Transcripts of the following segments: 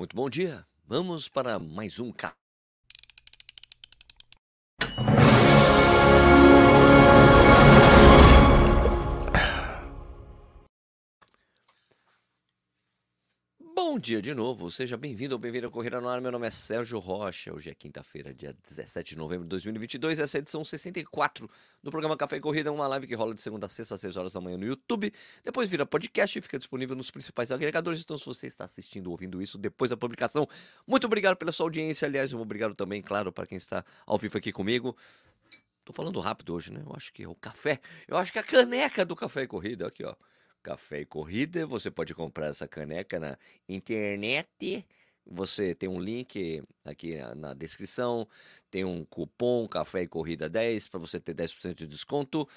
Muito bom dia. Vamos para mais um ca... dia de novo, seja bem-vindo ou bem-vinda ao Corrida no Ar. Meu nome é Sérgio Rocha. Hoje é quinta-feira, dia 17 de novembro de 2022. Essa é a edição 64 do programa Café e Corrida, uma live que rola de segunda a sexta às 6 horas da manhã no YouTube. Depois vira podcast e fica disponível nos principais agregadores. Então, se você está assistindo ou ouvindo isso depois da publicação, muito obrigado pela sua audiência. Aliás, um obrigado também, claro, para quem está ao vivo aqui comigo. Tô falando rápido hoje, né? Eu acho que é o café. Eu acho que é a caneca do Café e Corrida, aqui, ó. Café e Corrida. Você pode comprar essa caneca na internet. Você tem um link aqui na descrição, tem um cupom Café e Corrida 10 para você ter 10% de desconto.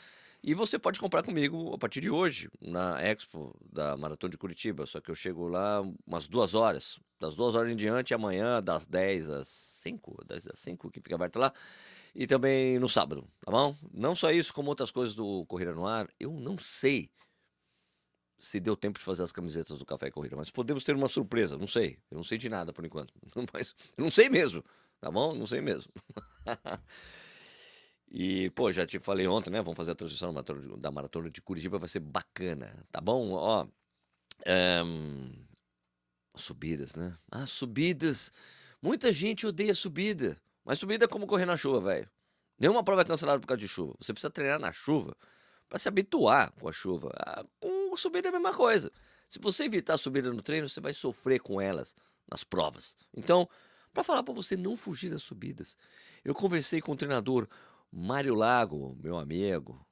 E você pode comprar comigo a partir de hoje, na Expo da Maratona de Curitiba. Só que eu chego lá umas duas horas. Das duas horas em diante, amanhã, das 10 às 5, 10 às 5, que fica aberto lá. E também no sábado, tá bom? Não só isso, como outras coisas do Corrida no Ar. Eu não sei se deu tempo de fazer as camisetas do Café Corrida, mas podemos ter uma surpresa, não sei. Eu não sei de nada por enquanto. Mas não sei mesmo, tá bom? Não sei mesmo. e, pô, já te falei ontem, né? Vamos fazer a transmissão da maratona de Curitiba, vai ser bacana, tá bom? Ó, um, subidas, né? Ah, subidas. Muita gente odeia subida, mas subida é como correr na chuva, velho. Nenhuma prova é cancelada por causa de chuva. Você precisa treinar na chuva para se habituar com a chuva. Ah, com subida é a mesma coisa. Se você evitar a subida no treino, você vai sofrer com elas nas provas. Então, para falar para você não fugir das subidas, eu conversei com o treinador Mário Lago, meu amigo,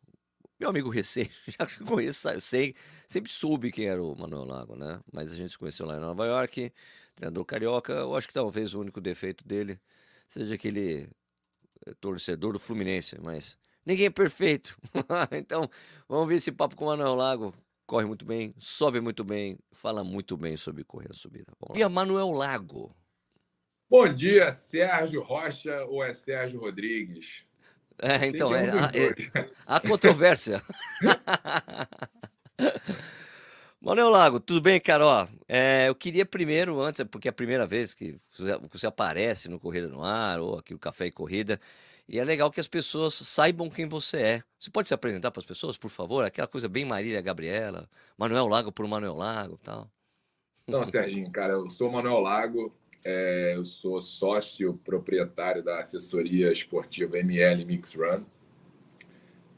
meu amigo recente, já que conheço, eu sei, sempre soube quem era o Manuel Lago, né? Mas a gente se conheceu lá em Nova York, treinador carioca. Eu acho que talvez o único defeito dele seja aquele eh, torcedor do Fluminense, mas ninguém é perfeito. então, vamos ver esse papo com o Manuel Lago. Corre muito bem, sobe muito bem, fala muito bem sobre correr a subida. Bom dia, Manuel Lago. Bom dia, Sérgio Rocha ou é Sérgio Rodrigues? É, então, é, é, a controvérsia. Manuel Lago, tudo bem, Carol? É, eu queria primeiro, antes, porque é a primeira vez que você aparece no Corrida no Ar ou aqui no Café e Corrida, e é legal que as pessoas saibam quem você é. Você pode se apresentar para as pessoas, por favor? Aquela coisa bem Marília Gabriela, Manuel Lago por Manuel Lago tal. Não, Serginho, cara, eu sou Manuel Lago, é, eu sou sócio proprietário da assessoria esportiva ML Mix Run.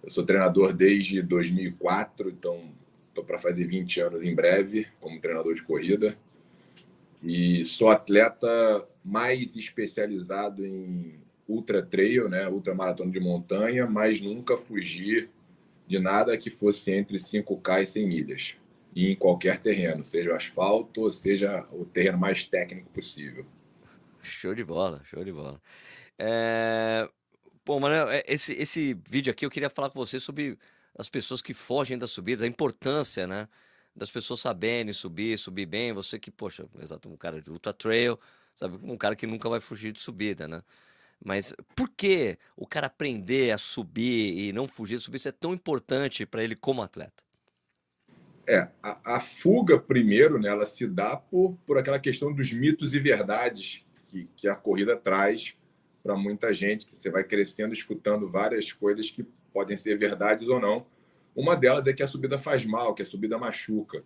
Eu sou treinador desde 2004, então estou para fazer 20 anos em breve como treinador de corrida. E sou atleta mais especializado em ultra trail, né, ultra maratona de montanha, mas nunca fugir de nada que fosse entre 5K e 100 milhas. E em qualquer terreno, seja o asfalto, seja o terreno mais técnico possível. Show de bola, show de bola. É... Bom, Manuel, é, esse, esse vídeo aqui eu queria falar com você sobre as pessoas que fogem das subidas, a importância, né? Das pessoas saberem subir, subir bem. Você que, poxa, exato, um cara de ultra trail, sabe? Um cara que nunca vai fugir de subida, né? Mas por que o cara aprender a subir e não fugir de subir isso é tão importante para ele como atleta? É, a, a, fuga, primeiro, né, ela se dá por, por aquela questão dos mitos e verdades que, que a corrida traz para muita gente, que você vai crescendo escutando várias coisas que podem ser verdades ou não. Uma delas é que a subida faz mal, que a subida machuca.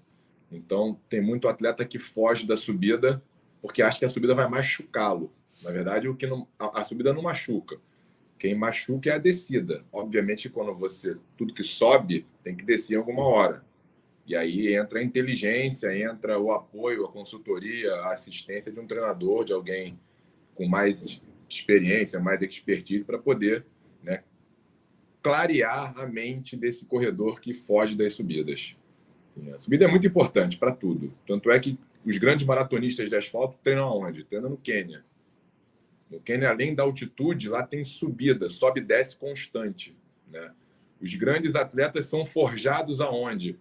Então, tem muito atleta que foge da subida porque acha que a subida vai machucá-lo. Na verdade, o que não, a, a, subida não machuca. Quem machuca é a descida. Obviamente, quando você tudo que sobe tem que descer em alguma hora. E aí entra a inteligência, entra o apoio, a consultoria, a assistência de um treinador, de alguém com mais experiência, mais expertise para poder, né, clarear a mente desse corredor que foge das subidas. A subida é muito importante para tudo. Tanto é que os grandes maratonistas de asfalto treinam aonde? Treinam no Quênia. No Quênia, além da altitude, lá tem subida, sobe e desce constante. Né? Os grandes atletas são forjados aonde?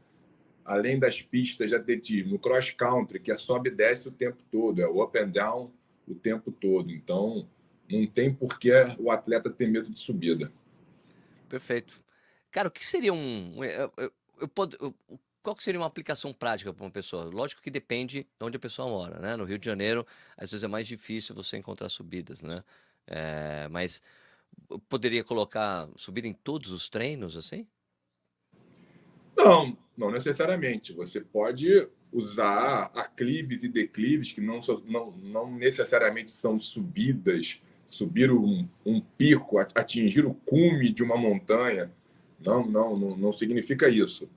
Além das pistas de atletismo, no cross country, que é sobe e desce o tempo todo, é o up and down o tempo todo. Então, não tem por que o atleta ter medo de subida. Perfeito. Cara, o que seria um. Eu, eu, eu, qual seria uma aplicação prática para uma pessoa? Lógico que depende de onde a pessoa mora, né? No Rio de Janeiro, às vezes é mais difícil você encontrar subidas, né? É, mas poderia colocar subida em todos os treinos, assim? Não, não necessariamente. Você pode usar aclives e declives que não, não, não necessariamente são subidas, subir um, um pico, atingir o cume de uma montanha. Não, não, não, não significa isso.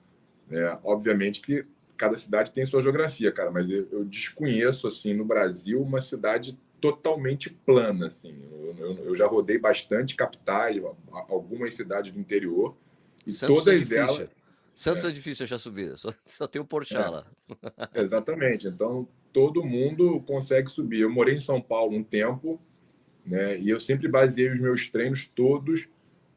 É, obviamente que cada cidade tem sua geografia, cara, mas eu, eu desconheço assim no Brasil uma cidade totalmente plana, assim. Eu, eu, eu já rodei bastante capitais, algumas cidades do interior e Santos é todas é elas Santos é, é difícil achar subida, só, só tem o Porchat é. lá. Exatamente. Então, todo mundo consegue subir. Eu morei em São Paulo um tempo, né? E eu sempre baseei os meus treinos todos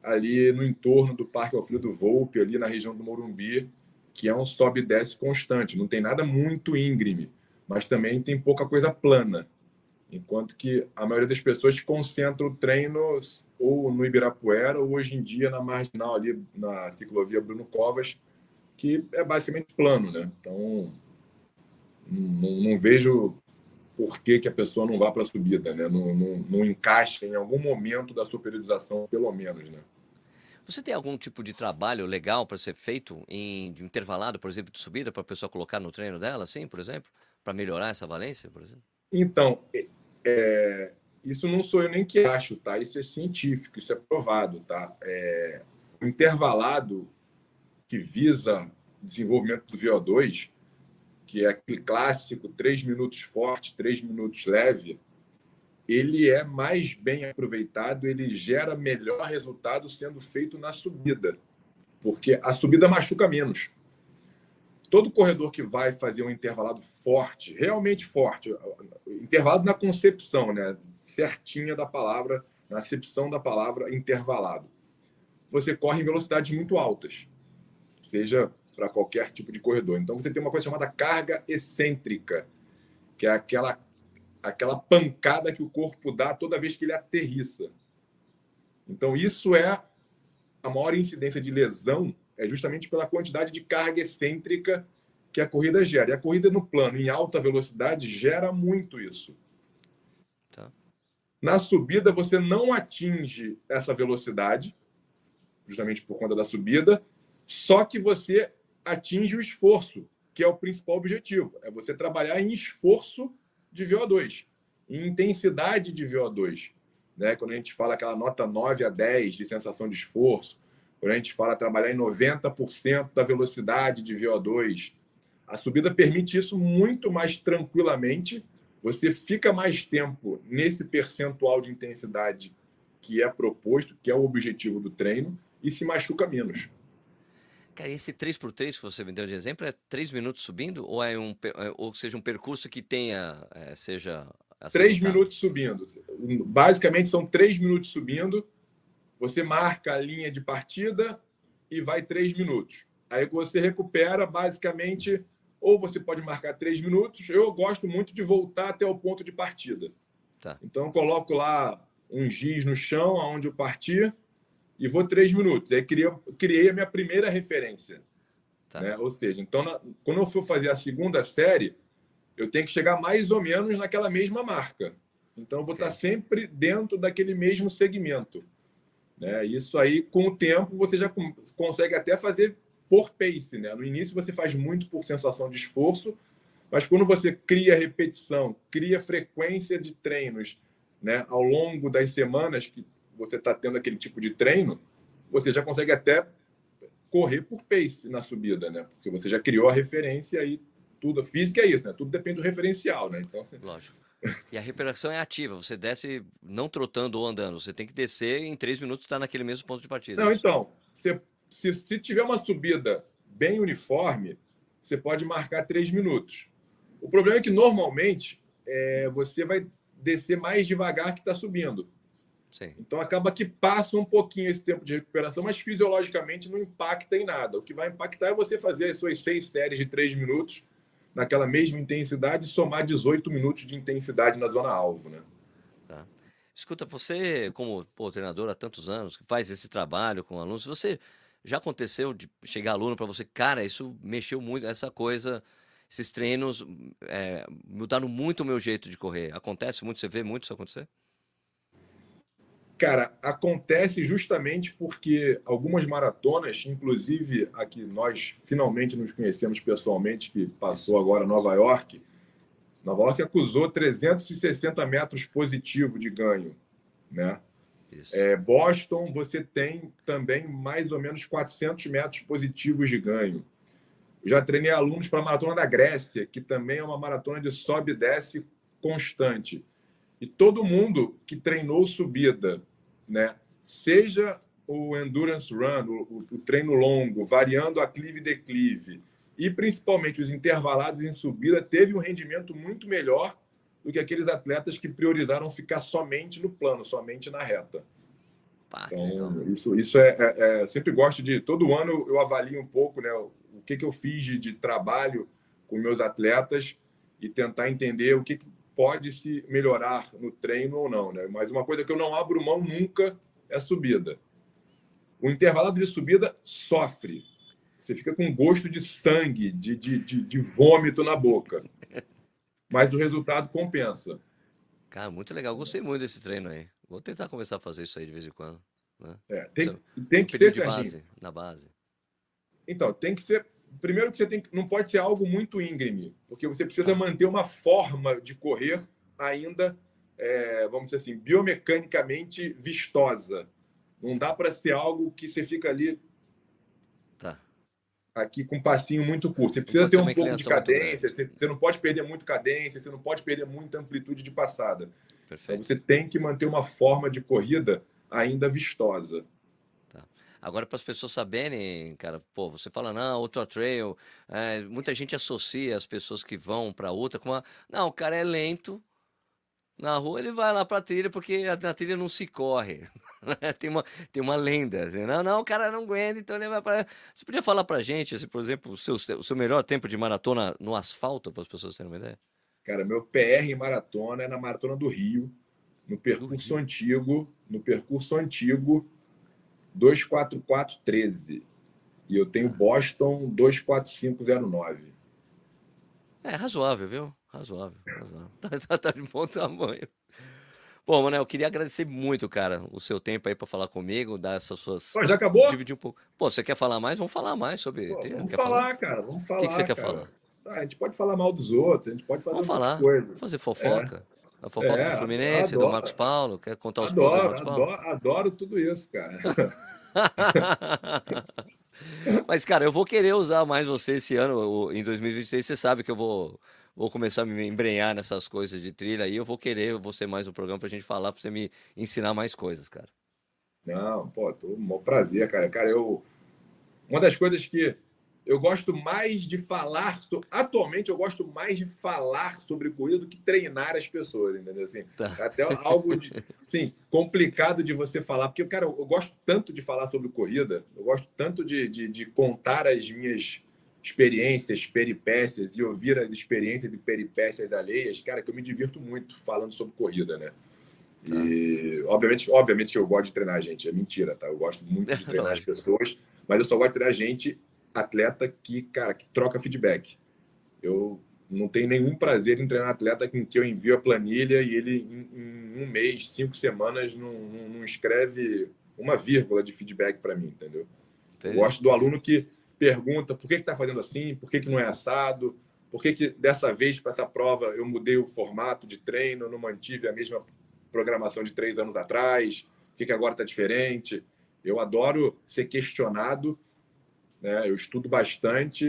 ali no entorno do Parque Alfredo Volpe, ali na região do Morumbi, que é um sobe e desce constante. Não tem nada muito íngreme, mas também tem pouca coisa plana. Enquanto que a maioria das pessoas concentra o treino ou no Ibirapuera ou hoje em dia na marginal ali na ciclovia Bruno Covas, que é basicamente plano, né? Então não, não vejo por que, que, a pessoa não vá para a subida, né? Não, não, não encaixa em algum momento da sua periodização, pelo menos, né? Você tem algum tipo de trabalho legal para ser feito em de intervalado, por exemplo, de subida, para a pessoa colocar no treino dela, assim, por exemplo, para melhorar essa valência, por exemplo? Então, é, isso não sou eu nem que acho, tá? Isso é científico, isso é provado, tá? É, o intervalado que visa desenvolvimento do VO2, que é aquele clássico, três minutos forte, três minutos leve, ele é mais bem aproveitado, ele gera melhor resultado sendo feito na subida, porque a subida machuca menos todo corredor que vai fazer um intervalado forte, realmente forte, intervalado na concepção, né, certinha da palavra, na acepção da palavra intervalado, você corre em velocidades muito altas, seja para qualquer tipo de corredor. Então você tem uma coisa chamada carga excêntrica, que é aquela aquela pancada que o corpo dá toda vez que ele aterrissa. Então isso é a maior incidência de lesão é justamente pela quantidade de carga excêntrica que a corrida gera. E a corrida no plano, em alta velocidade, gera muito isso. Tá. Na subida, você não atinge essa velocidade, justamente por conta da subida, só que você atinge o esforço, que é o principal objetivo. É você trabalhar em esforço de VO2, em intensidade de VO2. Né? Quando a gente fala aquela nota 9 a 10 de sensação de esforço, quando a gente fala trabalhar em 90% da velocidade de VO2, a subida permite isso muito mais tranquilamente. Você fica mais tempo nesse percentual de intensidade que é proposto, que é o objetivo do treino, e se machuca menos. Cara, esse 3x3 que você me deu de exemplo é 3 minutos subindo ou é um é, ou seja um percurso que tenha é, seja 3 minutos subindo. Basicamente são 3 minutos subindo você marca a linha de partida e vai três minutos. Aí você recupera basicamente, ou você pode marcar três minutos. Eu gosto muito de voltar até o ponto de partida. Tá. Então, coloco lá um giz no chão, aonde eu parti, e vou três minutos. Aí criei, criei a minha primeira referência. Tá. Né? Ou seja, então, na, quando eu for fazer a segunda série, eu tenho que chegar mais ou menos naquela mesma marca. Então, eu vou okay. estar sempre dentro daquele mesmo segmento. Né? Isso aí, com o tempo, você já consegue até fazer por pace. Né? No início, você faz muito por sensação de esforço, mas quando você cria repetição, cria frequência de treinos né, ao longo das semanas que você está tendo aquele tipo de treino, você já consegue até correr por pace na subida, né? Porque você já criou a referência e tudo. Física é isso, né? Tudo depende do referencial, né? Então, Lógico. E a recuperação é ativa, você desce não trotando ou andando, você tem que descer e em três minutos está naquele mesmo ponto de partida. Não, é então, se, se, se tiver uma subida bem uniforme, você pode marcar três minutos. O problema é que normalmente é, você vai descer mais devagar que está subindo. Sim. Então acaba que passa um pouquinho esse tempo de recuperação, mas fisiologicamente não impacta em nada. O que vai impactar é você fazer as suas seis séries de três minutos naquela mesma intensidade e somar 18 minutos de intensidade na zona alvo, né? Tá. Escuta, você como pô, treinador há tantos anos, que faz esse trabalho com alunos, você Já aconteceu de chegar aluno para você, cara, isso mexeu muito, essa coisa, esses treinos é, mudaram muito o meu jeito de correr. Acontece muito, você vê muito isso acontecer? Cara, acontece justamente porque algumas maratonas, inclusive a que nós finalmente nos conhecemos pessoalmente, que passou agora Nova York, Nova York acusou 360 metros positivo de ganho, né? É, Boston, você tem também mais ou menos 400 metros positivos de ganho. já treinei alunos para a maratona da Grécia, que também é uma maratona de sobe e desce constante. E todo mundo que treinou subida, né, seja o endurance run, o, o treino longo, variando aclive e declive, e principalmente os intervalados em subida, teve um rendimento muito melhor do que aqueles atletas que priorizaram ficar somente no plano, somente na reta. Pá, então, isso, isso é, é, é, Sempre gosto de. Todo ano eu avalio um pouco né, o que, que eu fiz de, de trabalho com meus atletas e tentar entender o que, que pode se melhorar no treino ou não. Né? Mas uma coisa que eu não abro mão nunca é a subida. O intervalado de subida sofre. Você fica com gosto de sangue, de, de, de, de vômito na boca mas o resultado compensa. Cara, muito legal. Gostei muito desse treino aí. Vou tentar começar a fazer isso aí de vez em quando. Né? É, tem, tem que ser de base, na base. Então, tem que ser. Primeiro que você tem não pode ser algo muito íngreme, porque você precisa manter uma forma de correr ainda, é, vamos dizer assim, biomecanicamente vistosa. Não dá para ser algo que você fica ali aqui com um passinho muito curto. Você precisa ter um pouco de cadência, você não pode perder muito cadência, você não pode perder muita amplitude de passada. Então, Perfeito. Então, você tem que manter uma forma de corrida ainda vistosa. Agora, para as pessoas saberem, cara, pô, você fala, não, Ultra Trail, é, muita gente associa as pessoas que vão para outra com uma. Não, o cara é lento, na rua, ele vai lá para a trilha, porque na trilha não se corre. Né? tem, uma, tem uma lenda. Assim, não, não, o cara não aguenta, então ele vai para. Você podia falar para gente, assim, por exemplo, o seu, o seu melhor tempo de maratona no asfalto, para as pessoas terem uma ideia? Cara, meu PR em maratona é na Maratona do Rio, no percurso antigo, no percurso antigo 24413. E eu tenho ah. Boston 24509. É razoável, viu? Razoável. razoável. Tá, tá, tá de bom tamanho. Bom, Manel, eu queria agradecer muito, cara, o seu tempo aí para falar comigo, dar essas suas. Pô, já acabou? Dividir um pouco. Pô, você quer falar mais? Vamos falar mais sobre. Pô, vamos falar, falar, cara, vamos falar. O que, que você cara. quer falar? Ah, a gente pode falar mal dos outros, a gente pode falar Vamos falar, coisas. fazer fofoca. É. A fofoca é, do Fluminense, adoro, do Marcos Paulo, quer contar os adoro, do Marcos Paulo? Adoro, adoro tudo isso, cara. Mas, cara, eu vou querer usar mais você esse ano, em 2026. Você sabe que eu vou vou começar a me embrenhar nessas coisas de trilha aí, eu vou querer você mais um programa pra gente falar, pra você me ensinar mais coisas, cara. Não, pô, tô um prazer, cara. Cara, eu. Uma das coisas que eu gosto mais de falar, atualmente eu gosto mais de falar sobre corrida do que treinar as pessoas, entendeu? Assim, tá. Até algo de, assim, complicado de você falar, porque, cara, eu gosto tanto de falar sobre corrida, eu gosto tanto de, de, de contar as minhas experiências, peripécias e ouvir as experiências e peripécias alheias, cara, que eu me divirto muito falando sobre corrida, né? E, obviamente, obviamente que eu gosto de treinar gente, é mentira, tá? Eu gosto muito de treinar as pessoas, mas eu só gosto de treinar gente, atleta que, cara, que troca feedback. Eu não tenho nenhum prazer em treinar atleta com que eu envio a planilha e ele, em, em um mês, cinco semanas, não, não, não, escreve uma vírgula de feedback para mim, entendeu? Entendi. Gosto do aluno que pergunta por que está fazendo assim, por que, que não é assado, por que, que dessa vez, para essa prova, eu mudei o formato de treino, não mantive a mesma programação de três anos atrás, por que, que agora está diferente. Eu adoro ser questionado, né? eu estudo bastante,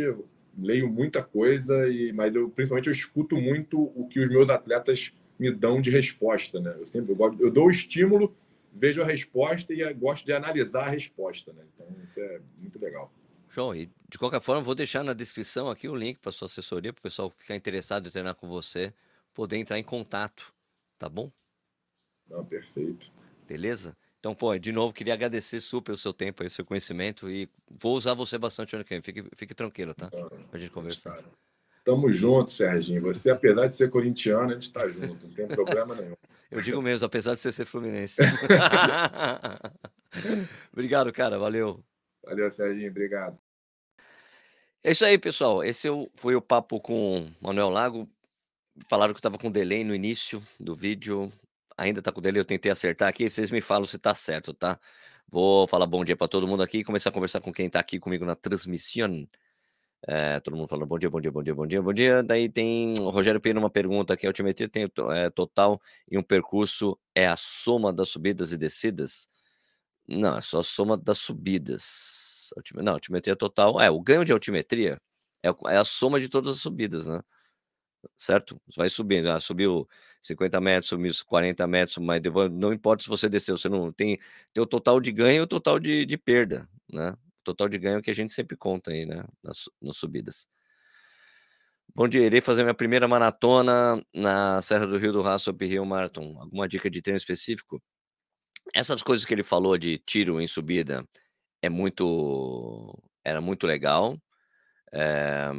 leio muita coisa, e, mas eu, principalmente eu escuto muito o que os meus atletas me dão de resposta. Né? Eu sempre eu, gosto, eu dou o estímulo, vejo a resposta e gosto de analisar a resposta. Né? Então, isso é muito legal. João, e de qualquer forma, vou deixar na descrição aqui o link para sua assessoria, para o pessoal ficar interessado em treinar com você, poder entrar em contato, tá bom? Não, perfeito. Beleza? Então, pô, de novo, queria agradecer super o seu tempo e o seu conhecimento e vou usar você bastante ano que vem. Fique, fique tranquilo, tá? Não, pra gente conversar. Cara. Tamo junto, Serginho. Você, apesar de ser corintiano, a gente tá junto, não tem problema nenhum. Eu digo mesmo, apesar de você ser fluminense. Obrigado, cara. Valeu. Valeu, Serginho. Obrigado. É isso aí, pessoal. Esse foi o papo com Manuel Lago. Falaram que estava com delay no início do vídeo. Ainda está com delay, eu tentei acertar aqui. Vocês me falam se está certo, tá? Vou falar bom dia para todo mundo aqui e começar a conversar com quem está aqui comigo na transmissão. É, todo mundo falando bom dia, bom dia, bom dia, bom dia, bom dia. Daí tem o Rogério Pena uma pergunta aqui: altimetria tem é, total e um percurso é a soma das subidas e descidas? Não, é só a soma das subidas. Não, altimetria total. É, o ganho de altimetria é, é a soma de todas as subidas, né? Certo? Vai subindo. Ah, subiu 50 metros, subiu 40 metros, mas não importa se você desceu, você não tem, tem o total de ganho e o total de, de perda, né? total de ganho que a gente sempre conta aí, né? Nas, nas subidas. Bom dia, irei fazer minha primeira maratona na Serra do Rio do Raço Up Rio Marathon. Alguma dica de treino específico? Essas coisas que ele falou de tiro em subida é muito. Era muito legal. É,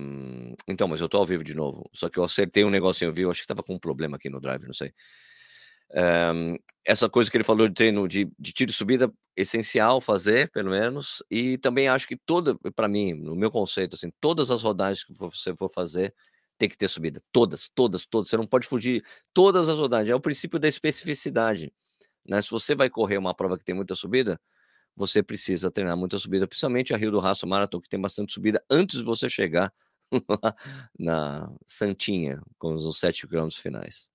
então, mas eu tô ao vivo de novo. Só que eu acertei um negocinho, viu? Acho que tava com um problema aqui no drive, não sei. Um, essa coisa que ele falou de treino de, de tiro e subida, essencial fazer, pelo menos, e também acho que toda, para mim, no meu conceito, assim, todas as rodagens que você for fazer tem que ter subida, todas, todas, todas, você não pode fugir, todas as rodagens, é o princípio da especificidade, né? Se você vai correr uma prova que tem muita subida, você precisa treinar muita subida, principalmente a Rio do Raço Marathon, que tem bastante subida, antes de você chegar na Santinha, com os 7 quilômetros finais.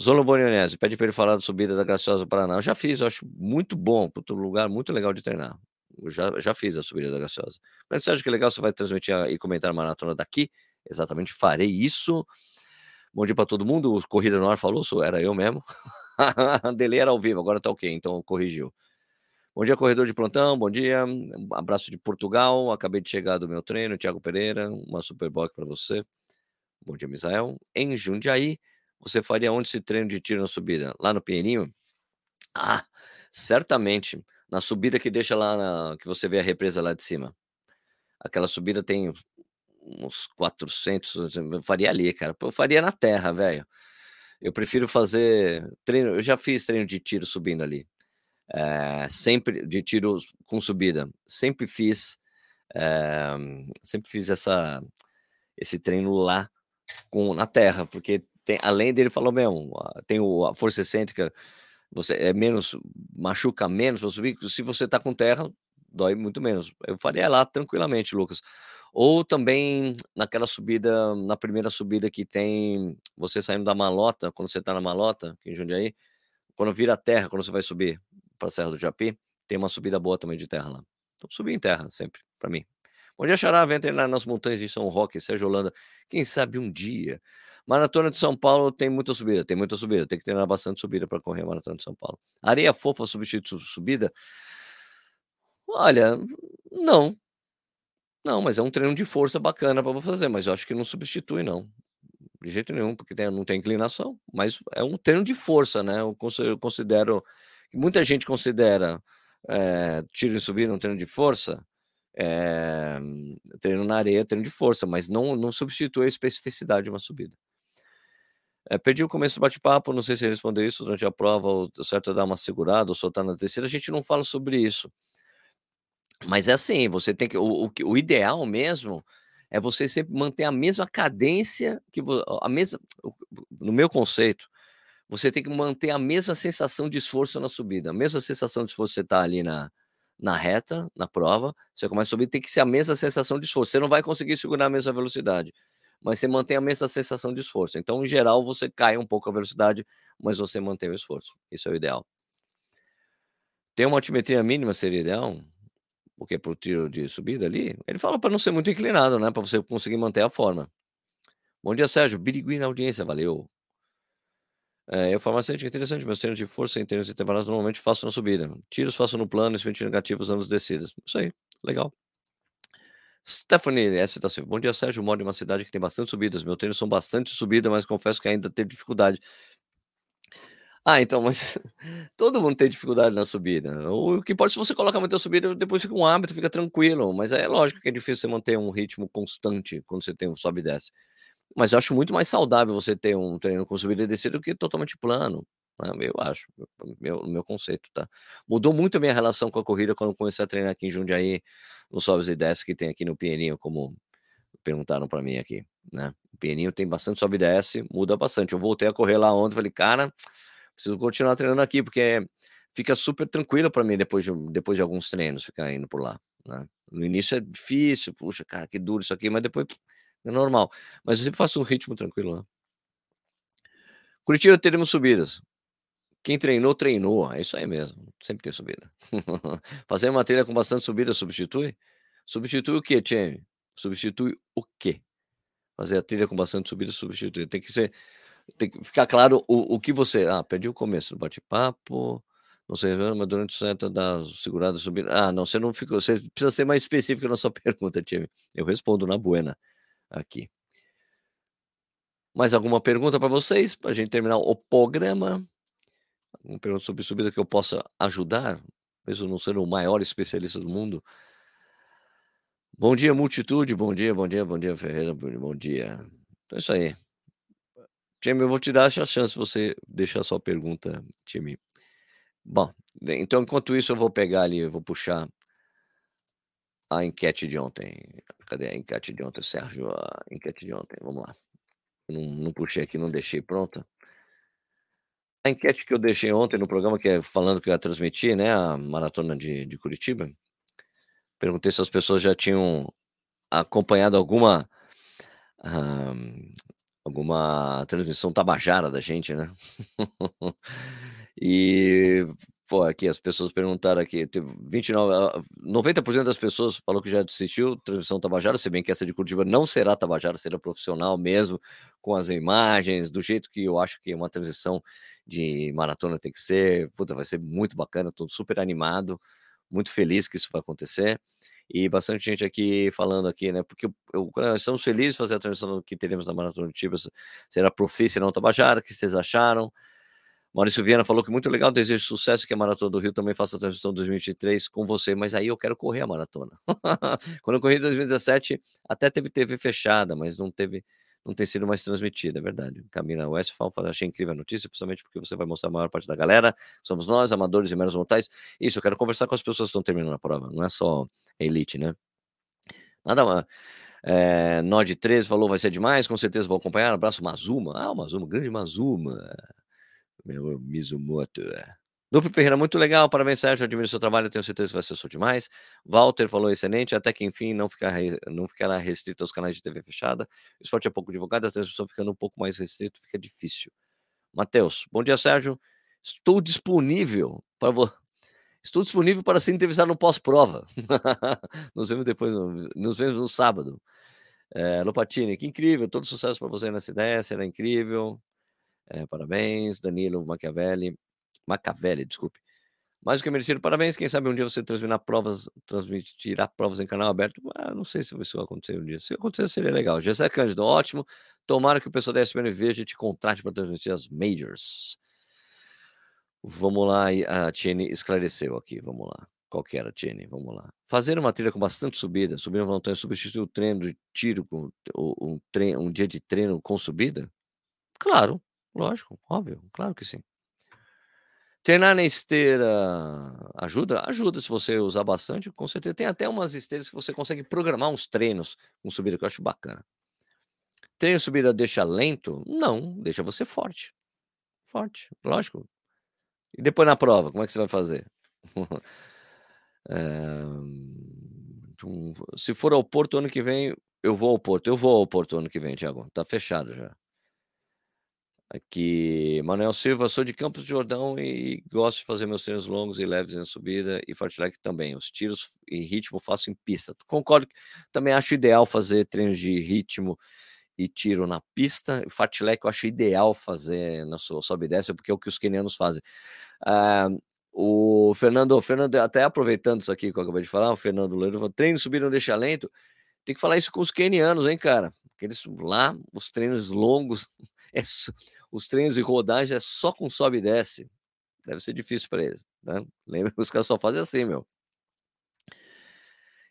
Zolo Borionese, pede para ele falar da subida da Graciosa do Paraná. Eu já fiz, eu acho muito bom, outro lugar muito legal de treinar. Eu já, já fiz a subida da Graciosa. Mas você acha que é legal? Você vai transmitir e comentar a maratona daqui? Exatamente, farei isso. Bom dia para todo mundo. O Corrida no Ar falou, sou, era eu mesmo. Dele era ao vivo, agora tá ok, então corrigiu. Bom dia, corredor de plantão, bom dia. Abraço de Portugal. Acabei de chegar do meu treino, Thiago Pereira. Uma super box para você. Bom dia, Misael. Em Jundiaí. Você faria onde esse treino de tiro na subida? Lá no Pinheirinho? Ah, certamente. Na subida que deixa lá, na, que você vê a represa lá de cima. Aquela subida tem uns 400, eu faria ali, cara. Eu faria na terra, velho. Eu prefiro fazer treino, eu já fiz treino de tiro subindo ali. É, sempre de tiro com subida. Sempre fiz, é, sempre fiz essa, esse treino lá com, na terra, porque tem, além dele, falou mesmo, tem o, a força excêntrica, você é menos, machuca menos para subir. Se você tá com terra, dói muito menos. Eu faria lá tranquilamente, Lucas. Ou também naquela subida, na primeira subida que tem você saindo da malota, quando você tá na malota, em Jundiaí, quando vira terra, quando você vai subir para a Serra do Japi, tem uma subida boa também de terra lá. Então, subir em terra sempre, para mim. Xará. Vem treinar nas montanhas de São Roque, Sérgio Holanda. Quem sabe um dia. Maratona de São Paulo tem muita subida, tem muita subida, tem que treinar bastante subida para correr a Maratona de São Paulo. Areia fofa substitui subida? Olha, não. Não, mas é um treino de força bacana para fazer, mas eu acho que não substitui, não. De jeito nenhum, porque tem, não tem inclinação, mas é um treino de força, né? Eu considero. Muita gente considera é, tiro e subida um treino de força, é, treino na areia, treino de força, mas não, não substitui a especificidade de uma subida. É, perdi o começo do bate-papo, não sei se respondeu isso durante a prova, ou certo é dar uma segurada, ou soltar na terceira, a gente não fala sobre isso. Mas é assim, você tem que. O, o, o ideal mesmo é você sempre manter a mesma cadência que a mesma. No meu conceito, você tem que manter a mesma sensação de esforço na subida, a mesma sensação de esforço você está ali na, na reta, na prova, você começa a subir, tem que ser a mesma sensação de esforço. Você não vai conseguir segurar a mesma velocidade mas você mantém a mesma sensação de esforço. Então, em geral, você cai um pouco a velocidade, mas você mantém o esforço. Isso é o ideal. Ter uma altimetria mínima seria ideal, porque para o tiro de subida ali, ele fala para não ser muito inclinado, né? Para você conseguir manter a forma. Bom dia, Sérgio. Birigui na audiência, valeu. É, eu farmacêutico interessante, meus treinos de força em treinos intervalados normalmente faço na subida. Tiros faço no plano, expediente negativos, ambos descidas. Isso aí, legal. Stephanie S. da Silva. Bom dia, Sérgio. Moro em uma cidade que tem bastante subidas. Meus treinos são bastante subidas, mas confesso que ainda tenho dificuldade. Ah, então, mas todo mundo tem dificuldade na subida. O que pode, se você coloca muita subida, depois fica um hábito, fica tranquilo. Mas é lógico que é difícil você manter um ritmo constante quando você tem um sobe e desce. Mas eu acho muito mais saudável você ter um treino com subida e descida do que totalmente plano. Né? Eu acho, meu, meu conceito, tá? Mudou muito a minha relação com a corrida quando comecei a treinar aqui em Jundiaí, no Sobes e Desce que tem aqui no Pinheirinho, como perguntaram para mim aqui, né? O Pinheirinho tem bastante sobe e desce, muda bastante. Eu voltei a correr lá ontem, falei, cara, preciso continuar treinando aqui, porque fica super tranquilo para mim depois de, depois de alguns treinos, ficar indo por lá, né? No início é difícil, puxa, cara, que duro isso aqui, mas depois é normal. Mas eu sempre faço um ritmo tranquilo lá. Curitiba teremos subidas. Quem treinou, treinou. É isso aí mesmo. Sempre tem subida. Fazer uma trilha com bastante subida substitui? Substitui o quê, Tchê? Substitui o quê? Fazer a trilha com bastante subida substitui. Tem que ser. Tem que ficar claro o, o que você. Ah, perdi o começo do bate-papo. Não sei, mas durante o certo da segurada subida. Ah, não, você não ficou. Você precisa ser mais específico na sua pergunta, time. Eu respondo na buena aqui. Mais alguma pergunta para vocês? Para a gente terminar o programa? Uma pergunta sobre subida que eu possa ajudar, mesmo não ser o maior especialista do mundo. Bom dia, multitude. Bom dia, bom dia, bom dia, Ferreira. Bom dia. Então é isso aí. Time, eu vou te dar essa chance você deixar sua pergunta, time. Bom, então enquanto isso eu vou pegar ali, eu vou puxar a enquete de ontem. Cadê a enquete de ontem, Sérgio? A enquete de ontem, vamos lá. Não, não puxei aqui, não deixei pronta. A enquete que eu deixei ontem no programa, que é falando que eu ia transmitir, né, a maratona de, de Curitiba, perguntei se as pessoas já tinham acompanhado alguma uh, alguma transmissão tabajara da gente, né? e Pô, aqui as pessoas perguntaram aqui, teve 29, 90% das pessoas falou que já assistiu transmissão Tabajara, se bem que essa de Curitiba não será Tabajara, será profissional mesmo, com as imagens, do jeito que eu acho que uma transição de maratona tem que ser. Puta, vai ser muito bacana, estou super animado, muito feliz que isso vai acontecer. E bastante gente aqui falando aqui, né? Porque eu, eu, estamos felizes de fazer a transmissão que teremos na Maratona de Tibas, será profissional Tabajara, o que vocês acharam? Maurício Viana falou que muito legal, desejo sucesso que a Maratona do Rio também faça a transmissão 2023 com você, mas aí eu quero correr a maratona. Quando eu corri em 2017, até teve TV fechada, mas não teve, não tem sido mais transmitida, é verdade. Camila Westphal fala, achei incrível a notícia, principalmente porque você vai mostrar a maior parte da galera, somos nós, amadores e menos mortais. Isso, eu quero conversar com as pessoas que estão terminando a prova, não é só elite, né? Nada mais. É, Nod 13 falou, vai ser demais, com certeza vou acompanhar. Abraço, Mazuma. Ah, o Mazuma, grande Mazuma meu Mizumoto. É. Duplo Ferreira, muito legal, parabéns, Sérgio. Admiro seu trabalho, tenho certeza que vai ser só demais. Walter falou excelente, até que enfim não, ficar, não ficará restrito aos canais de TV fechada. O esporte é pouco divulgado, a transmissão ficando um pouco mais restrito, fica difícil. Matheus, bom dia, Sérgio. Estou disponível para você. Estou disponível para ser entrevistado no pós-prova. nos vemos depois, nos vemos no sábado. É, Lopatini, que incrível, todo sucesso para você nessa ideia, será incrível. É, parabéns, Danilo Machiavelli. Machiavelli, desculpe. Mais do que merecido, parabéns. Quem sabe um dia você transmitirá provas, transmitirá provas em canal aberto. Ah, não sei se isso vai acontecer um dia. Se acontecer, seria legal. Gessé Cândido, ótimo. Tomara que o pessoal da SPN veja e te contrate para transmitir as majors. Vamos lá, a Tiene esclareceu aqui. Vamos lá. Qual que era, Tiene? Vamos lá. Fazer uma trilha com bastante subida, subir uma montanha, substituir o treino de tiro com um, treino, um dia de treino com subida? Claro, Lógico, óbvio, claro que sim. Treinar na esteira ajuda? Ajuda se você usar bastante, com certeza. Tem até umas esteiras que você consegue programar uns treinos com subida, que eu acho bacana. Treino subida deixa lento? Não, deixa você forte. Forte, lógico. E depois na prova, como é que você vai fazer? é... Se for ao Porto ano que vem, eu vou ao Porto. Eu vou ao Porto ano que vem, Tiago. Tá fechado já. Aqui, Manuel Silva, sou de Campos de Jordão e gosto de fazer meus treinos longos e leves em subida e fartlek também. Os tiros em ritmo faço em pista. Concordo, também acho ideal fazer treinos de ritmo e tiro na pista. Fartlek eu acho ideal fazer na sua sobe e desce, porque é o que os quenianos fazem. Ah, o Fernando, Fernando, até aproveitando isso aqui que eu acabei de falar, o Fernando Leiro treino subir não deixa lento. Tem que falar isso com os quenianos, hein, cara? Porque eles lá, os treinos longos, é, os treinos de rodagem é só com sobe e desce. Deve ser difícil para eles. Né? Lembra que os caras só fazem assim, meu.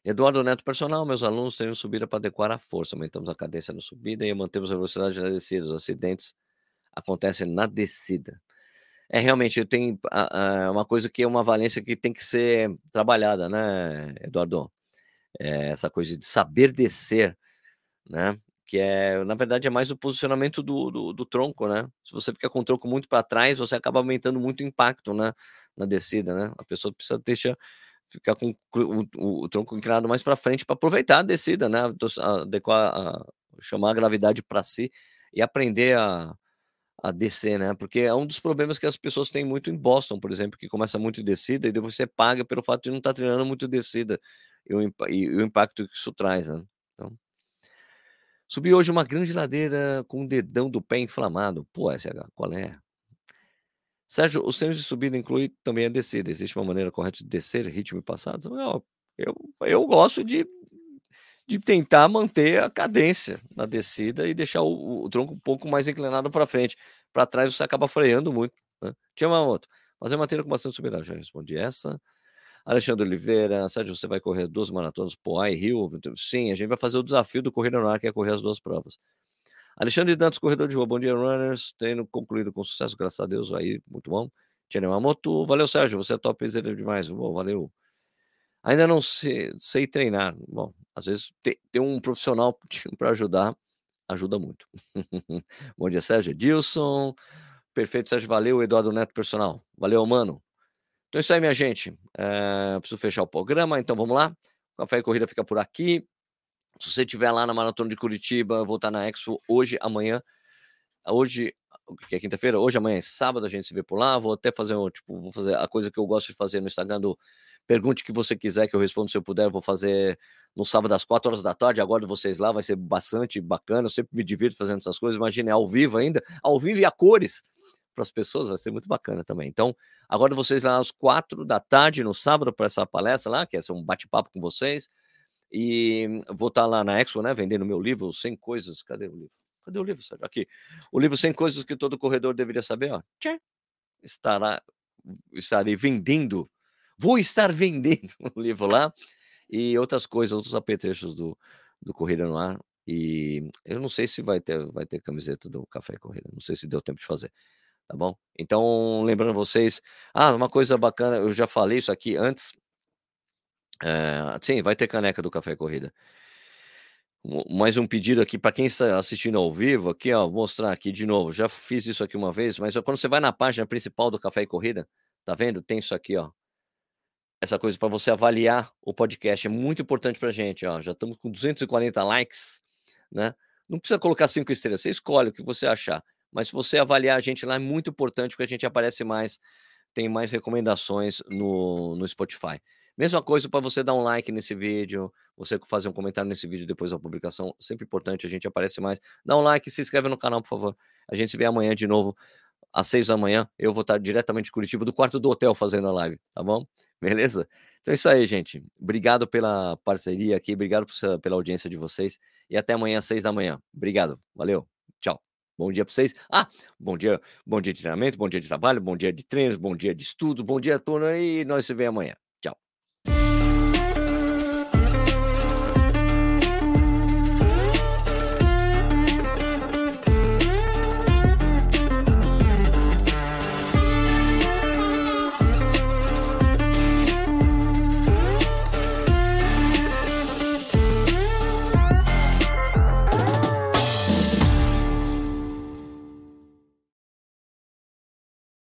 Eduardo Neto, personal, meus alunos treinam subida para adequar a força. Aumentamos a cadência na subida e mantemos a velocidade na descida. Os acidentes acontecem na descida. É, realmente, tem uma coisa que é uma valência que tem que ser trabalhada, né, Eduardo? É essa coisa de saber descer, né? Que é, na verdade, é mais o posicionamento do, do, do tronco, né? Se você fica com o tronco muito para trás, você acaba aumentando muito o impacto, né? Na descida, né? A pessoa precisa deixar ficar com o, o, o tronco inclinado mais para frente para aproveitar a descida, né? Adequar, a, chamar a gravidade para si e aprender a, a descer, né? Porque é um dos problemas que as pessoas têm muito em Boston, por exemplo, que começa muito descida e depois você paga pelo fato de não estar tá treinando muito descida e o, e o impacto que isso traz, né? Subi hoje uma grande ladeira com o dedão do pé inflamado. Pô, SH, qual é? Sérgio, os treinos de subida inclui também a descida. Existe uma maneira correta de descer ritmo passados? Eu, eu, eu gosto de, de tentar manter a cadência na descida e deixar o, o tronco um pouco mais inclinado para frente. Para trás você acaba freando muito. Né? Tinha uma outra. Fazer uma trilha com bastante subida. Já respondi essa. Alexandre Oliveira, Sérgio, você vai correr duas maratonas, Poá e Rio? Sim, a gente vai fazer o desafio do Corrida no Ar, que é correr as duas provas. Alexandre Dantas, corredor de rua, bom dia, runners. Treino concluído com sucesso, graças a Deus. Aí, muito bom. Tiene Mamoto, valeu, Sérgio. Você é top zero demais. Bom, valeu. Ainda não sei, sei treinar. Bom, às vezes ter, ter um profissional para ajudar ajuda muito. bom dia, Sérgio. Edilson. Perfeito, Sérgio. Valeu, Eduardo Neto, personal. Valeu, mano. Então é isso aí, minha gente. É, preciso fechar o programa, então vamos lá. Café e Corrida fica por aqui. Se você estiver lá na Maratona de Curitiba, vou estar na Expo hoje, amanhã. Hoje, que é quinta-feira, hoje, amanhã é sábado, a gente se vê por lá. Vou até fazer, tipo, vou fazer a coisa que eu gosto de fazer no Instagram do Pergunte o que você quiser que eu respondo se eu puder. Vou fazer no sábado às 4 horas da tarde. Agora vocês lá, vai ser bastante bacana. Eu sempre me divirto fazendo essas coisas. Imagine, é ao vivo ainda, ao vivo e a cores para as pessoas, vai ser muito bacana também. Então, agora vocês lá às 4 da tarde no sábado para essa palestra lá, que é um bate-papo com vocês. E vou estar tá lá na Expo, né, vendendo meu livro, 100 coisas. Cadê o livro? Cadê o livro, Sérgio? Aqui. O livro 100 coisas que todo corredor deveria saber, ó. Tchê. Estará, estarei vendendo, vou estar vendendo o livro lá e outras coisas, outros apetrechos do, do Corrida no Ar. E eu não sei se vai ter, vai ter camiseta do Café e Corrida, não sei se deu tempo de fazer, tá bom? Então, lembrando vocês, ah, uma coisa bacana, eu já falei isso aqui antes, é, sim, vai ter caneca do Café Corrida. Mais um pedido aqui para quem está assistindo ao vivo, aqui, ó, vou mostrar aqui de novo. Já fiz isso aqui uma vez, mas quando você vai na página principal do Café e Corrida, tá vendo? Tem isso aqui, ó. Essa coisa para você avaliar o podcast é muito importante para gente, ó. Já estamos com 240 likes, né? Não precisa colocar cinco estrelas, você escolhe o que você achar. Mas se você avaliar a gente lá é muito importante porque a gente aparece mais, tem mais recomendações no, no Spotify. Mesma coisa para você dar um like nesse vídeo, você fazer um comentário nesse vídeo depois da publicação, sempre importante, a gente aparece mais. Dá um like, se inscreve no canal, por favor. A gente se vê amanhã de novo, às seis da manhã. Eu vou estar diretamente de Curitiba, do quarto do hotel, fazendo a live, tá bom? Beleza? Então é isso aí, gente. Obrigado pela parceria aqui, obrigado pela audiência de vocês. E até amanhã, às seis da manhã. Obrigado, valeu. Bom dia para vocês. Ah, bom dia, bom dia de treinamento, bom dia de trabalho, bom dia de treinos, bom dia de estudo, bom dia, turno, e nós se vemos amanhã.